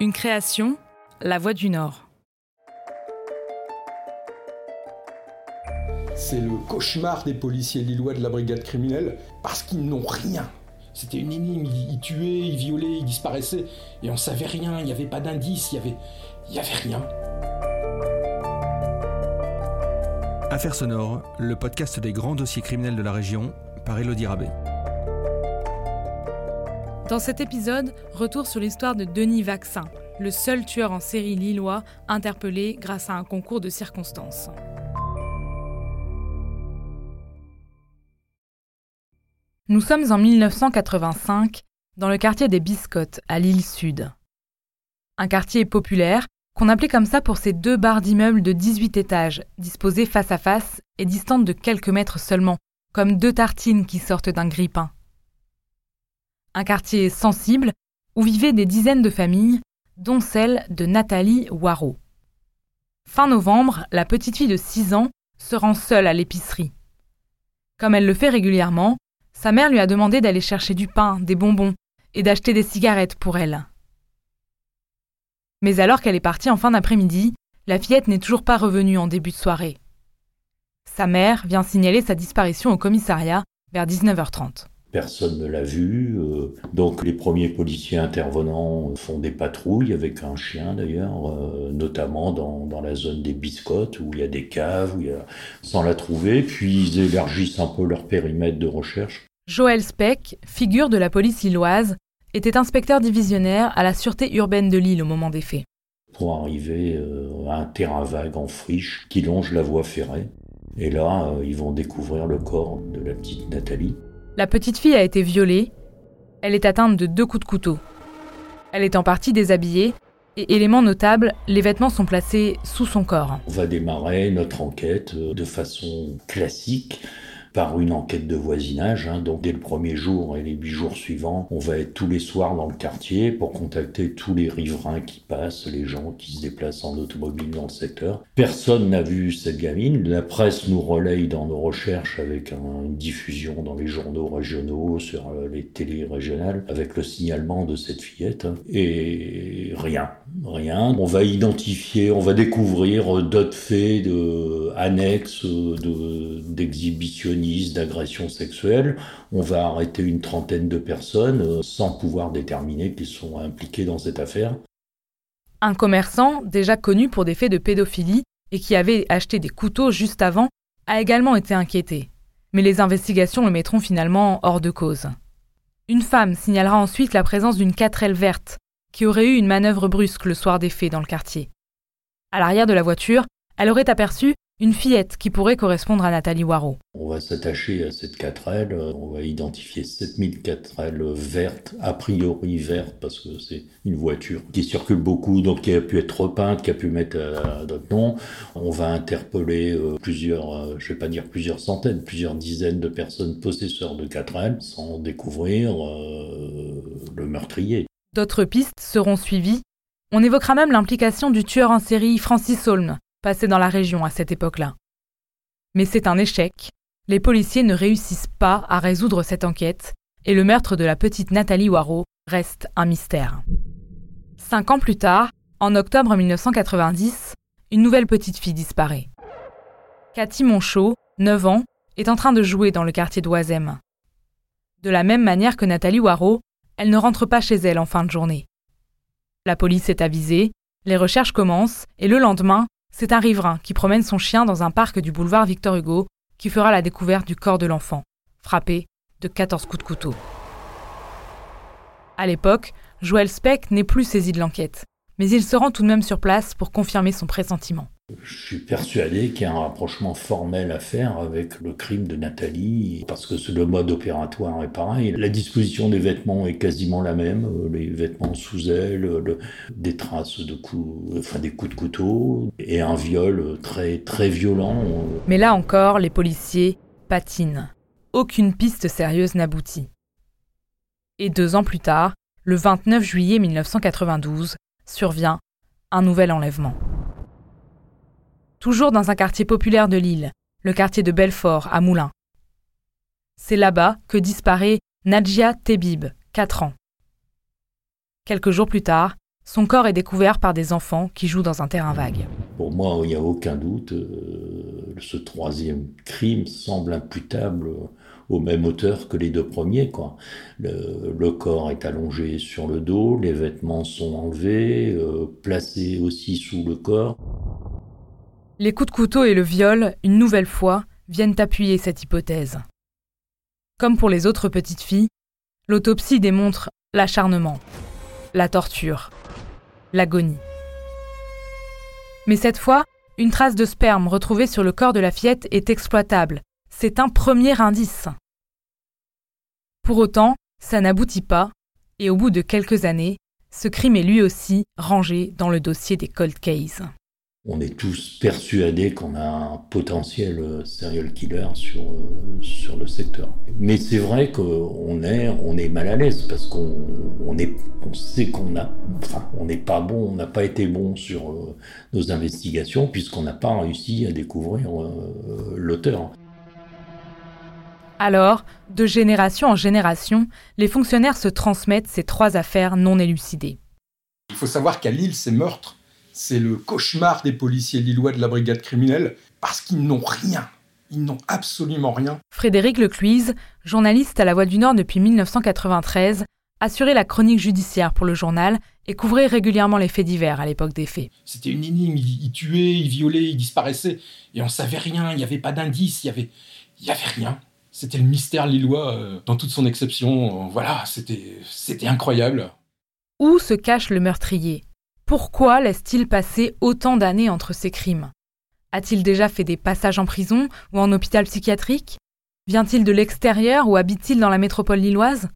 Une création, La Voix du Nord. C'est le cauchemar des policiers lillois de la brigade criminelle parce qu'ils n'ont rien. C'était une énigme, ils, tuaient, ils violaient, ils disparaissaient et on savait rien, il n'y avait pas d'indice, il y avait, il y avait rien. Affaires sonores, le podcast des grands dossiers criminels de la région par Elodie Rabé. Dans cet épisode, retour sur l'histoire de Denis Vaccin, le seul tueur en série lillois interpellé grâce à un concours de circonstances. Nous sommes en 1985 dans le quartier des Biscottes, à l'île Sud. Un quartier populaire qu'on appelait comme ça pour ses deux barres d'immeubles de 18 étages, disposées face à face et distantes de quelques mètres seulement, comme deux tartines qui sortent d'un grille-pain un quartier sensible où vivaient des dizaines de familles, dont celle de Nathalie Waro. Fin novembre, la petite fille de 6 ans se rend seule à l'épicerie. Comme elle le fait régulièrement, sa mère lui a demandé d'aller chercher du pain, des bonbons et d'acheter des cigarettes pour elle. Mais alors qu'elle est partie en fin d'après-midi, la fillette n'est toujours pas revenue en début de soirée. Sa mère vient signaler sa disparition au commissariat vers 19h30. Personne ne l'a vu. Euh, donc les premiers policiers intervenants font des patrouilles avec un chien d'ailleurs, euh, notamment dans, dans, la zone des biscottes où il y a des caves, où il y a... sans la trouver. Puis ils élargissent un peu leur périmètre de recherche. Joël Speck, figure de la police lilloise, était inspecteur divisionnaire à la sûreté urbaine de Lille au moment des faits. Pour arriver euh, à un terrain vague en friche qui longe la voie ferrée. Et là, ils vont découvrir le corps de la petite Nathalie. La petite fille a été violée. Elle est atteinte de deux coups de couteau. Elle est en partie déshabillée et élément notable, les vêtements sont placés sous son corps. On va démarrer notre enquête euh, de façon classique par une enquête de voisinage. Hein. Donc dès le premier jour et les huit jours suivants, on va être tous les soirs dans le quartier pour contacter tous les riverains qui passent, les gens qui se déplacent en automobile dans le secteur. Personne n'a vu cette gamine. La presse nous relaye dans nos recherches avec une diffusion dans les journaux régionaux, sur euh, les télés régionales, avec le signalement de cette fillette. Hein. Et rien, rien. On va identifier, on va découvrir d'autres faits de, annexes d'agression sexuelle, on va arrêter une trentaine de personnes euh, sans pouvoir déterminer qu'ils sont impliqués dans cette affaire. Un commerçant, déjà connu pour des faits de pédophilie et qui avait acheté des couteaux juste avant, a également été inquiété. Mais les investigations le mettront finalement hors de cause. Une femme signalera ensuite la présence d'une 4L verte qui aurait eu une manœuvre brusque le soir des faits dans le quartier. À l'arrière de la voiture, elle aurait aperçu une fillette qui pourrait correspondre à Nathalie Waro. On va s'attacher à cette 4L, on va identifier 7000 4L vertes, a priori vertes parce que c'est une voiture qui circule beaucoup, donc qui a pu être repeinte, qui a pu mettre euh, d'autres noms. On va interpeller euh, plusieurs, euh, je vais pas dire plusieurs centaines, plusieurs dizaines de personnes possesseurs de 4L sans découvrir le meurtrier. D'autres pistes seront suivies. On évoquera même l'implication du tueur en série Francis Holm, passé dans la région à cette époque-là. Mais c'est un échec. Les policiers ne réussissent pas à résoudre cette enquête et le meurtre de la petite Nathalie Waro reste un mystère. Cinq ans plus tard, en octobre 1990, une nouvelle petite fille disparaît. Cathy Monchot, 9 ans, est en train de jouer dans le quartier d'Oisem. De la même manière que Nathalie Waro, elle ne rentre pas chez elle en fin de journée. La police est avisée, les recherches commencent et le lendemain, c'est un riverain qui promène son chien dans un parc du boulevard Victor Hugo qui fera la découverte du corps de l'enfant, frappé de 14 coups de couteau. À l'époque, Joël Speck n'est plus saisi de l'enquête, mais il se rend tout de même sur place pour confirmer son pressentiment. Je suis persuadé qu'il y a un rapprochement formel à faire avec le crime de Nathalie, parce que le mode opératoire est pareil. La disposition des vêtements est quasiment la même, euh, les vêtements sous elle, des traces de coups, enfin des coups de couteau, et un viol très très violent. Mais là encore, les policiers patinent. Aucune piste sérieuse n'aboutit. Et deux ans plus tard, le 29 juillet 1992, survient un nouvel enlèvement toujours dans un quartier populaire de Lille, le quartier de Belfort, à Moulins. C'est là-bas que disparaît Nadjia Tebib, 4 ans. Quelques jours plus tard, son corps est découvert par des enfants qui jouent dans un terrain vague. Pour moi, il n'y a aucun doute, euh, ce troisième crime semble imputable au même auteur que les deux premiers. Le, corps est allongé sur le dos, les vêtements sont enlevés, euh, placés aussi sous le corps. Les coups de couteau et le viol, une nouvelle fois, viennent appuyer cette hypothèse. Comme pour les autres petites filles, l'autopsie démontre l'acharnement, la torture, l'agonie. Mais cette fois, une trace de sperme retrouvée sur le corps de la fillette est exploitable. C'est un premier indice. Pour autant, ça n'aboutit pas, et au bout de quelques années, ce crime est lui aussi rangé dans le dossier des cold cases on est tous persuadés qu'on a un potentiel euh, serial killer sur, euh, sur le secteur. Mais c'est vrai qu'on est, on est mal à l'aise parce qu'on on est, on sait qu'on a, enfin, on n'est pas bon, on n'a pas été bon sur euh, nos investigations puisqu'on n'a pas réussi à découvrir l'auteur. Alors, de génération en génération, les fonctionnaires se transmettent ces trois affaires non élucidées. Il faut savoir qu'à Lille, ces meurtres c'est le cauchemar des policiers lillois de la brigade criminelle, parce qu'ils n'ont rien. Ils n'ont absolument rien. Frédéric Lecluise, journaliste à La Voix du Nord depuis 1993, assurait la chronique judiciaire pour le journal et couvrait régulièrement les faits divers à l'époque des faits. C'était une énigme, ils, tuaient, ils violaient, ils disparaissaient, et on savait rien, il n'y avait pas d'indice, il y avait, il y avait rien. C'était le mystère lillois euh, dans toute son exception. voilà, c'était, c'était incroyable. Où se cache le meurtrier? Pourquoi laisse-t-il passer autant d'années entre ces crimes? A-t-il déjà fait des passages en prison ou en hôpital psychiatrique? Vient-il de l'extérieur ou habite-t-il dans la métropole lilloise?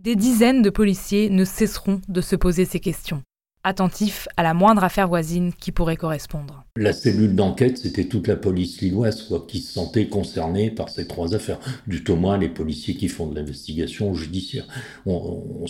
Des dizaines de policiers ne cesseront de se poser ces questions attentif à la moindre affaire voisine qui pourrait correspondre. La cellule d'enquête, c'était toute la police lilloise quoi, qui se sentait concernée par ces trois affaires. Du tout moins les policiers qui font de l'investigation judiciaire. On,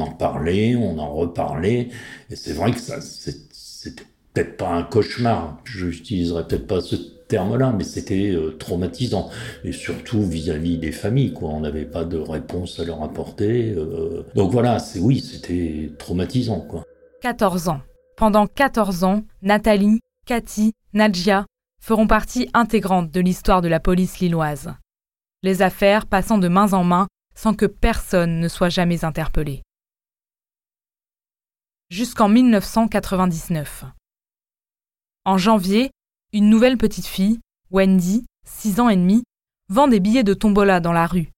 en parlait, on en reparlait, et c'est vrai que ça, c'était peut-être pas un cauchemar. Je n'utiliserai peut-être pas ce terme-là, mais c'était euh, traumatisant. Et surtout vis-à-vis des familles, quoi. On n'avait pas de réponse à leur apporter. Euh. Donc voilà, c'est oui, c'était traumatisant, quoi. 14 ans. Pendant 14 ans, Nathalie, Cathy, Nadja feront partie intégrante de l'histoire de la police lilloise. Les affaires passant de main en main sans que personne ne soit jamais interpellé. Jusqu'en 1999. En janvier, une nouvelle petite fille, Wendy, 6 ans et demi, vend des billets de tombola dans la rue.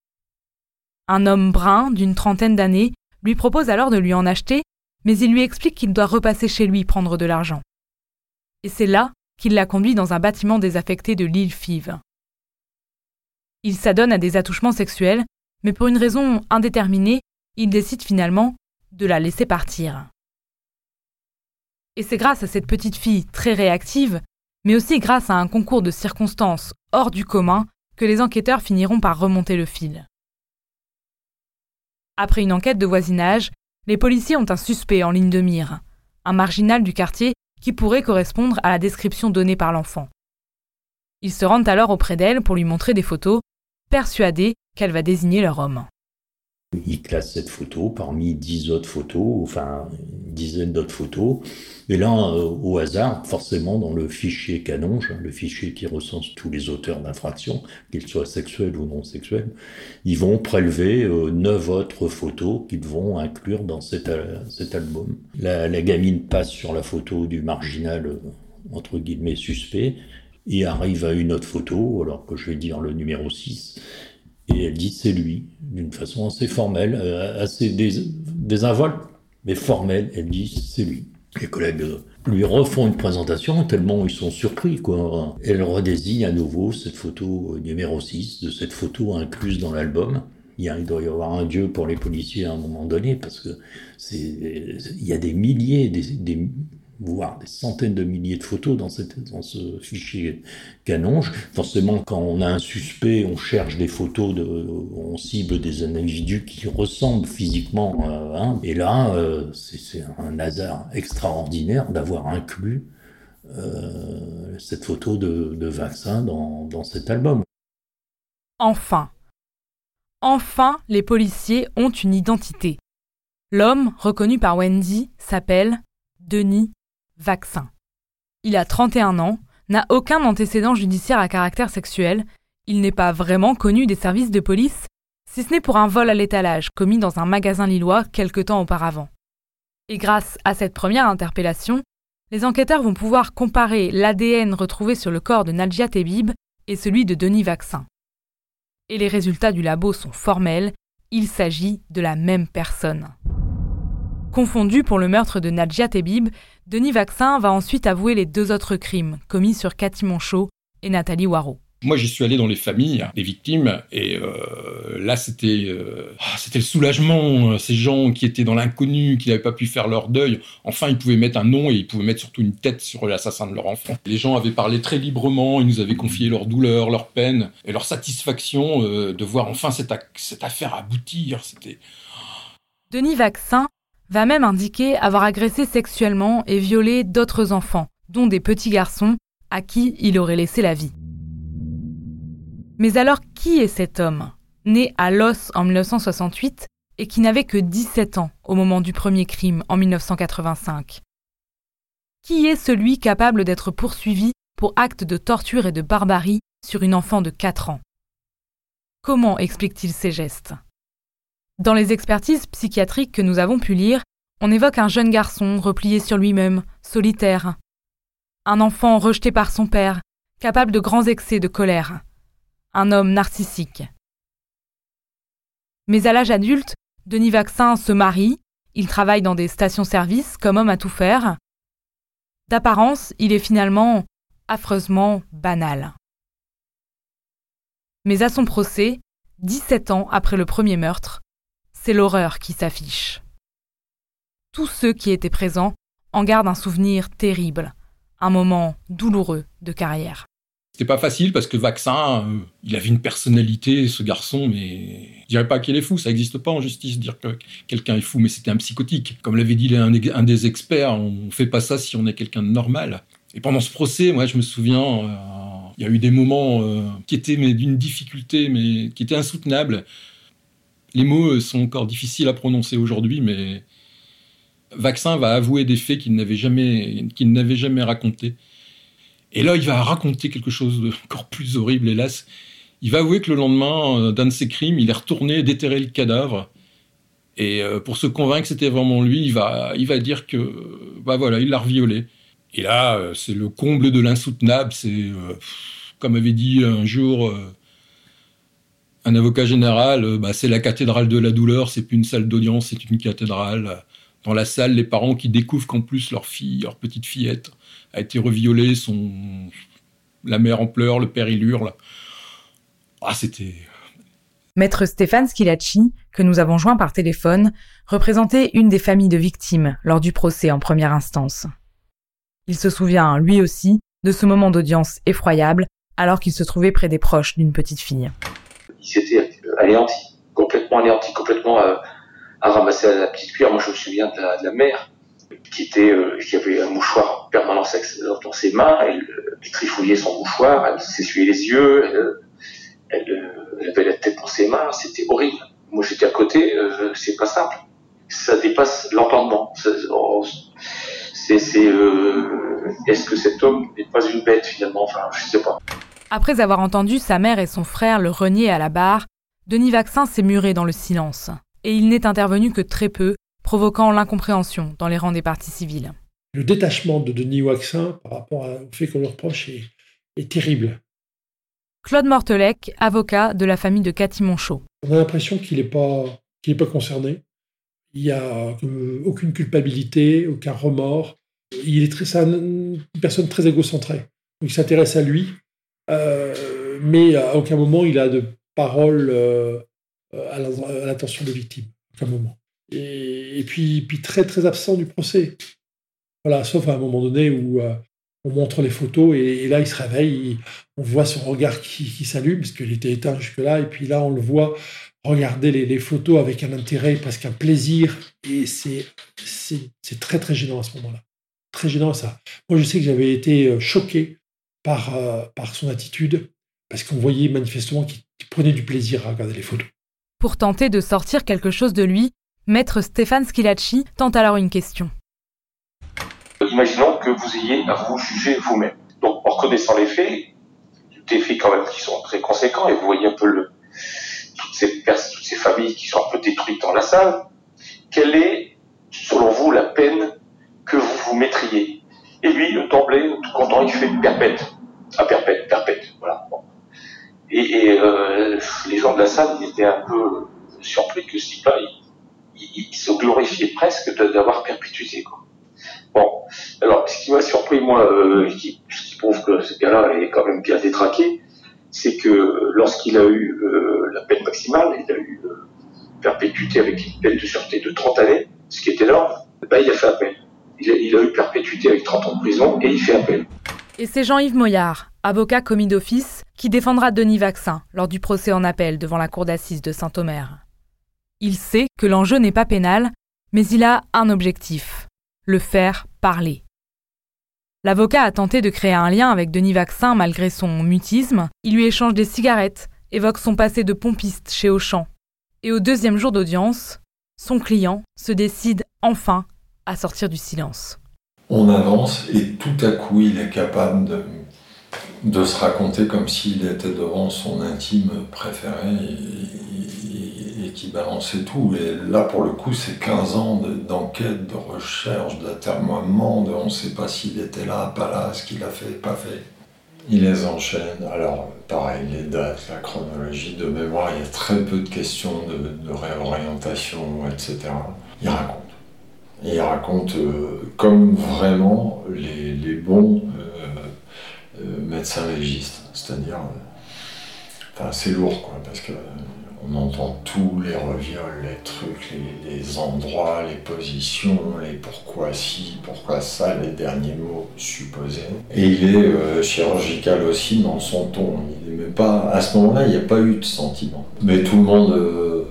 Un homme brun d'une trentaine d'années lui propose alors de lui en acheter mais il lui explique qu'il doit repasser chez lui prendre de l'argent. Et c'est là qu'il la conduit dans un bâtiment désaffecté de l'île Five. Il s'adonne à des attouchements sexuels, mais pour une raison indéterminée, il décide finalement de la laisser partir. Et c'est grâce à cette petite fille très réactive, mais aussi grâce à un concours de circonstances hors du commun, que les enquêteurs finiront par remonter le fil. Après une enquête de voisinage, les policiers ont un suspect en ligne de mire, un marginal du quartier qui pourrait correspondre à la description donnée par l'enfant. Ils se rendent alors auprès d'elle pour lui montrer des photos, persuadés qu'elle va désigner leur homme. Il classe cette photo parmi dix autres photos, enfin une dizaine d'autres photos. Et là, euh, au hasard, forcément, dans le fichier Canonge, le fichier qui recense tous les auteurs d'infractions, qu'ils soient sexuels ou non sexuels, ils vont prélever euh, neuf autres photos qu'ils vont inclure dans cet, euh, album. La, la, gamine passe sur la photo du marginal, entre guillemets, suspect, et arrive à une autre photo, alors que je vais dire le numéro 6, et elle dit c'est lui, d'une façon assez formelle, euh, assez désinvolte, mais formelle. Elle dit c'est lui. Les collègues euh, lui refont une présentation tellement ils sont surpris. Quoi. Elle redésigne à nouveau cette photo numéro 6, de cette photo incluse dans l'album. Il, doit y avoir un dieu pour les policiers à un moment donné, parce que il y a des milliers, des voire des centaines de milliers de photos dans, cette, dans ce fichier Canonge. Forcément, quand on a un suspect, on cherche des photos, on cible des individus qui ressemblent physiquement. Euh, hein. et là, euh, c'est un hasard extraordinaire d'avoir inclus euh, cette photo de, de vaccin dans, dans cet album. Enfin, enfin, les policiers ont une identité. L'homme, reconnu par Wendy, s'appelle Denis Vaccin. Il a 31 ans, n'a aucun antécédent judiciaire à caractère sexuel, il n'est pas vraiment connu des services de police, si ce n'est pour un vol à l'étalage commis dans un magasin lillois quelque temps auparavant. Et grâce à cette première interpellation, les enquêteurs vont pouvoir comparer l'ADN retrouvé sur le corps de Nadja Tebib et celui de Denis Vaccin. Et les résultats du labo sont formels, il s'agit de la même personne. Confondu pour le meurtre de Nadja Tebib, Denis Vaccin va ensuite avouer les deux autres crimes commis sur Cathy Monchot et Nathalie Waro. Moi, j'y suis allé dans les familles des victimes et euh, là, c'était euh, ah, c'était le soulagement. Euh, ces gens qui étaient dans l'inconnu, qui n'avaient pas pu faire leur deuil, enfin, ils pouvaient mettre un nom et ils pouvaient mettre surtout une tête sur l'assassin de leur enfant. Les gens avaient parlé très librement, ils nous avaient confié leur douleur, leur peine et leur satisfaction de voir enfin cette, cette affaire aboutir. C'était Denis Vaccin va même indiquer avoir agressé sexuellement et violé d'autres enfants, dont des petits garçons, à qui il aurait laissé la vie. Mais alors qui est cet homme, né à Los en 1968 et qui n'avait que 17 ans au moment du premier crime en 1985 Qui est celui capable d'être poursuivi pour acte de torture et de barbarie sur une enfant de 4 ans? Comment explique-t-il ces gestes? Dans les expertises psychiatriques que nous avons pu lire, on évoque un jeune garçon replié sur lui-même, solitaire. Un enfant rejeté par son père, capable de grands excès de colère un homme narcissique. Mais à l'âge adulte, Denis Vaccin se marie, il travaille dans des stations-service comme homme à tout faire. D'apparence, il est finalement affreusement banal. Mais à son procès, 17 ans après le premier meurtre, c'est l'horreur qui s'affiche. Tous ceux qui étaient présents en gardent un souvenir terrible, un moment douloureux de carrière. C'était pas facile parce que Vaccin, euh, il avait une personnalité, ce garçon, mais je dirais pas qu'il est fou, ça n'existe pas en justice dire que quelqu'un est fou, mais c'était un psychotique. Comme l'avait dit un, des experts, on fait pas ça si on est quelqu'un de normal. Et pendant ce procès, moi, je me souviens, euh, il y a eu des moments euh, qui étaient d'une difficulté, mais qui étaient insoutenables. Les mots sont encore difficiles à prononcer aujourd'hui, mais Vaccin va avouer des faits qu'il n'avait jamais, racontés. Et là, il va raconter quelque chose d'encore plus horrible, hélas. Il va avouer que le lendemain euh, d'un de ses crimes, il est retourné déterrer le cadavre. Et euh, pour se convaincre que c'était vraiment lui, il va, il dire que, bah voilà, il l'a reviolé. Et là, euh, c'est le comble de l'insoutenable. C'est, comme avait dit un jour un avocat général, bah, c'est la cathédrale de la douleur. C'est plus une salle d'audience, c'est une cathédrale. Dans la salle, les parents qui découvrent qu'en plus leur fille, leur petite fillette, a été reviolée, la mère en pleurs, le père il hurle. Ah, c'était. Maître Stéphane Schilacci, que nous avons joint par téléphone, représentait une des familles de victimes lors du procès en première instance. Il se souvient, lui aussi, de ce moment d'audience effroyable alors qu'il se trouvait près des proches d'une petite fille. Il s'était anéanti, complètement anéanti, complètement à, ramasser la petite cuillère. Moi, je me souviens de la mère qui était, euh, qui avait un mouchoir permanent dans ses mains, elle, trifouillait son mouchoir, elle s'essuyait les yeux, elle, avait la tête dans ses mains, c'était horrible. Moi j'étais à côté, euh, c'est pas simple. Ça dépasse l'entendement. C'est, c'est, euh, est-ce que cet homme n'est pas une bête finalement? Enfin, je sais pas. Après avoir entendu sa mère et son frère le renier à la barre, Denis Vaccin s'est muré dans le silence. Et il n'est intervenu que très peu, provoquant l'incompréhension dans les rangs des partis civils. Le détachement de Denis Waxin par rapport au fait qu'on le reproche est, terrible. Claude Mortelec, avocat de la famille de Cathy Monchot. On a l'impression qu'il n'est pas, pas concerné. Il n'y a aucune culpabilité, aucun remords. Il est très, une personne très égocentrée. Il s'intéresse à lui, mais à aucun moment il a de parole euh, à l'attention des victimes. À aucun moment et, puis, très très absent du procès. Voilà, sauf à un moment donné où euh, on montre les photos et, là il se réveille, on voit son regard qui, s'allume parce qu'il était éteint jusque-là, et puis là on le voit regarder les, photos avec un intérêt, presque un plaisir, et c'est c'est très très gênant à ce moment-là, très gênant ça. Moi je sais que j'avais été euh, choqué par euh, par son attitude parce qu'on voyait manifestement qu'il prenait du plaisir à regarder les photos. Pour tenter de sortir quelque chose de lui, Maître Stéphane Schilacci tente alors une question. Imaginons que vous ayez à vous juger vous-même. Donc, en reconnaissant les faits, des faits quand même qui sont très conséquents, et vous voyez un peu le, toutes, ces toutes ces familles qui sont un peu détruites dans la salle, quelle est, selon vous, la peine que vous vous mettriez? Et lui, d'emblée, tout content, il fait perpète. Ah, perpète, perpète, voilà. Et, euh, les gens de la salle, ils étaient un peu surpris que ce type-là, il, se glorifiait presque d'avoir perpétuité, quoi. Bon, alors, ce qui m'a surpris, moi, euh, qui, qui, prouve que ce gars-là est quand même bien détraqué, c'est que lorsqu'il a eu euh, la peine maximale, il a eu euh, perpétuité avec une peine de sûreté de 30 années, ce qui est énorme, ben, il a fait appel. Il a, il a eu perpétuité avec 30 ans de prison et il fait appel. Et c'est Jean-Yves Moyard, avocat commis d'office, qui défendra Denis Vaccin lors du procès en appel devant la cour d'assises de Saint-Omer. Il sait que l'enjeu n'est pas pénal, mais il a un objectif le faire parler. L'avocat a tenté de créer un lien avec Denis Vaccin malgré son mutisme. Il lui échange des cigarettes, évoque son passé de pompiste chez Auchan. Et au deuxième jour d'audience, son client se décide enfin à sortir du silence. On avance et tout à coup il est capable de, de se raconter comme s'il était devant son intime préféré et, qui balançait tout. Et là, pour le coup, c'est 15 ans d'enquête, de, recherche, d'atermoiement, de on ne sait pas s'il était là, pas là, ce qu'il a fait, pas fait. Il les enchaîne. Alors, pareil, les dates, la chronologie de mémoire, il y a très peu de questions de, réorientation, etc. Il raconte. Il raconte euh, comme vraiment les, bons euh, médecin légiste, c'est-à-dire, euh, enfin, c'est lourd, quoi, parce que on entend tous les reviols, les trucs, les, endroits, les positions, les pourquoi si, pourquoi ça, les derniers mots supposés. Et il est euh, chirurgical aussi dans son ton. Il pas, à ce moment-là, il n'y a pas eu de sentiment. Mais tout le monde,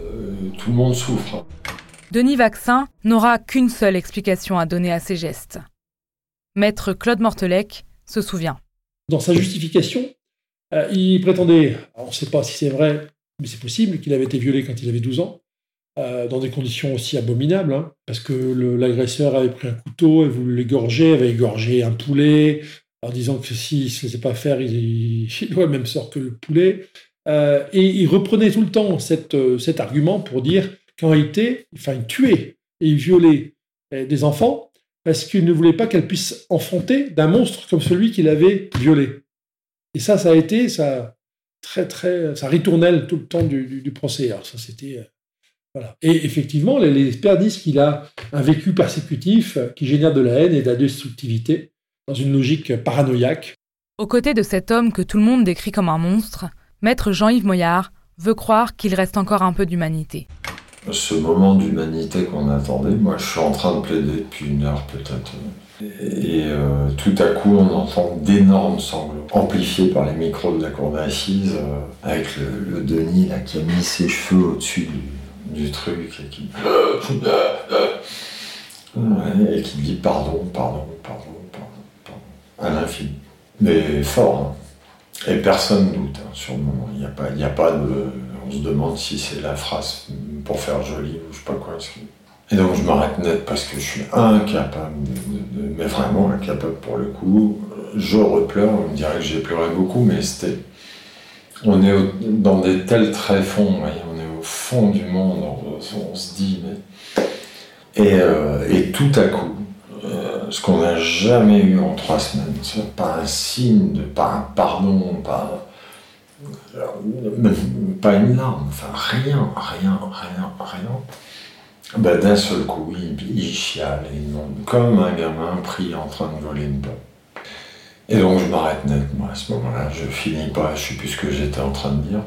tout le monde souffre. Denis Vaccin n'aura qu'une seule explication à donner à ses gestes. Maître Claude Mortelec se souvient. Dans sa justification, euh, il prétendait, on ne sait pas si c'est vrai, mais c'est possible, qu'il avait été violé quand il avait 12 ans, euh, dans des conditions aussi abominables, hein, parce que l'agresseur avait pris un couteau et voulu l'égorger, avait égorgé un poulet, en disant que s'il ne se faisait pas faire, il, il le même sort que le poulet. Euh, et il reprenait tout le temps cet argument pour dire qu'en réalité, enfin, il tuait et il violait des enfants parce qu'il ne voulait pas qu'elle puisse enfanter d'un monstre comme celui qu'il avait violé. Et ça, ça a été ça très très ça ritournelle tout le temps du, procès. Alors ça, c'était euh, voilà. Et effectivement, les, les disent qu'il a un vécu persécutif qui génère de la haine et de la destructivité dans une logique paranoïaque. Aux côtés de cet homme que tout le monde décrit comme un monstre, maître Jean-Yves Moyard veut croire qu'il reste encore un peu d'humanité ce moment d'humanité qu'on attendait. Moi, je suis en train de plaider depuis une heure peut-être. Et euh, tout à coup, on entend d'énormes sanglots, amplifiés par les micros de la cour d'assises, euh, avec le, Denis qui a mis ses cheveux au-dessus du, truc et qui... et qui dit pardon, pardon, pardon, pardon, à l'infini. Mais fort, hein. Et personne doute hein, sur le moment. Il a, pas, a pas de on se demande si c'est la phrase pour faire joli ou je sais pas quoi. Et donc je m'arrête net parce que je suis incapable, mais vraiment incapable pour le coup. Je repleure, on me dirait que j'ai pleuré beaucoup, mais c'était. On est dans des tels tréfonds, on est au fond du monde, on, se dit, mais. Et, euh, et tout à coup, euh, ce qu'on n'a jamais eu en trois semaines, pas un signe, de, pas un pardon, pas pas une larme, enfin rien, rien, rien, rien. Ben, D'un seul coup, il, il chiale, il demande, comme un gamin pris en train de voler une pomme. Et donc je m'arrête net, moi, à ce moment-là. Je finis pas, je sais plus ce que j'étais en train de dire.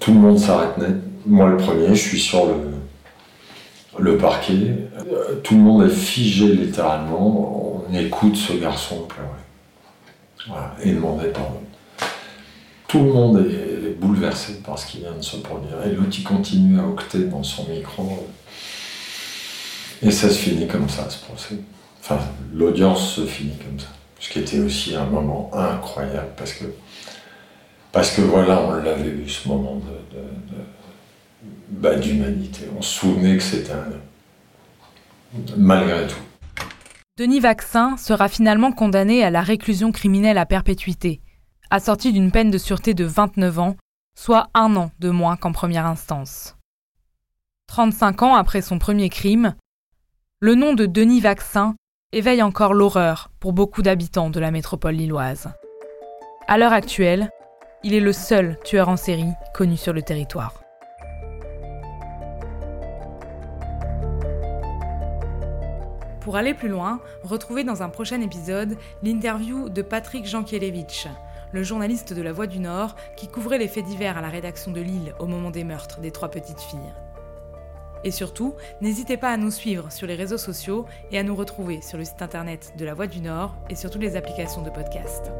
Tout le monde s'arrête net. Moi, le premier, je suis sur le, le parquet. Tout le monde est figé littéralement. On écoute ce garçon pleurer. Voilà, et demander pardon. Tout le monde est bouleversé par ce qui vient de se produire. Et l'autre, il continue à octer dans son micro. Et ça se finit comme ça, ce procès. Enfin, l'audience se finit comme ça. Ce qui était aussi un moment incroyable, parce que, parce que voilà, on l'avait eu, ce moment bah, d'humanité. On se souvenait que c'était un... malgré tout. Denis Vaccin sera finalement condamné à la réclusion criminelle à perpétuité, assorti d'une peine de sûreté de 29 ans, soit un an de moins qu'en première instance. 35 ans après son premier crime, le nom de Denis Vaccin éveille encore l'horreur pour beaucoup d'habitants de la métropole lilloise. À l'heure actuelle, il est le seul tueur en série connu sur le territoire. Pour aller plus loin, retrouvez dans un prochain épisode l'interview de Patrick Jankielewicz, le journaliste de La Voix du Nord qui couvrait les faits divers à la rédaction de Lille au moment des meurtres des trois petites filles. Et surtout, n'hésitez pas à nous suivre sur les réseaux sociaux et à nous retrouver sur le site internet de La Voix du Nord et sur toutes les applications de podcast.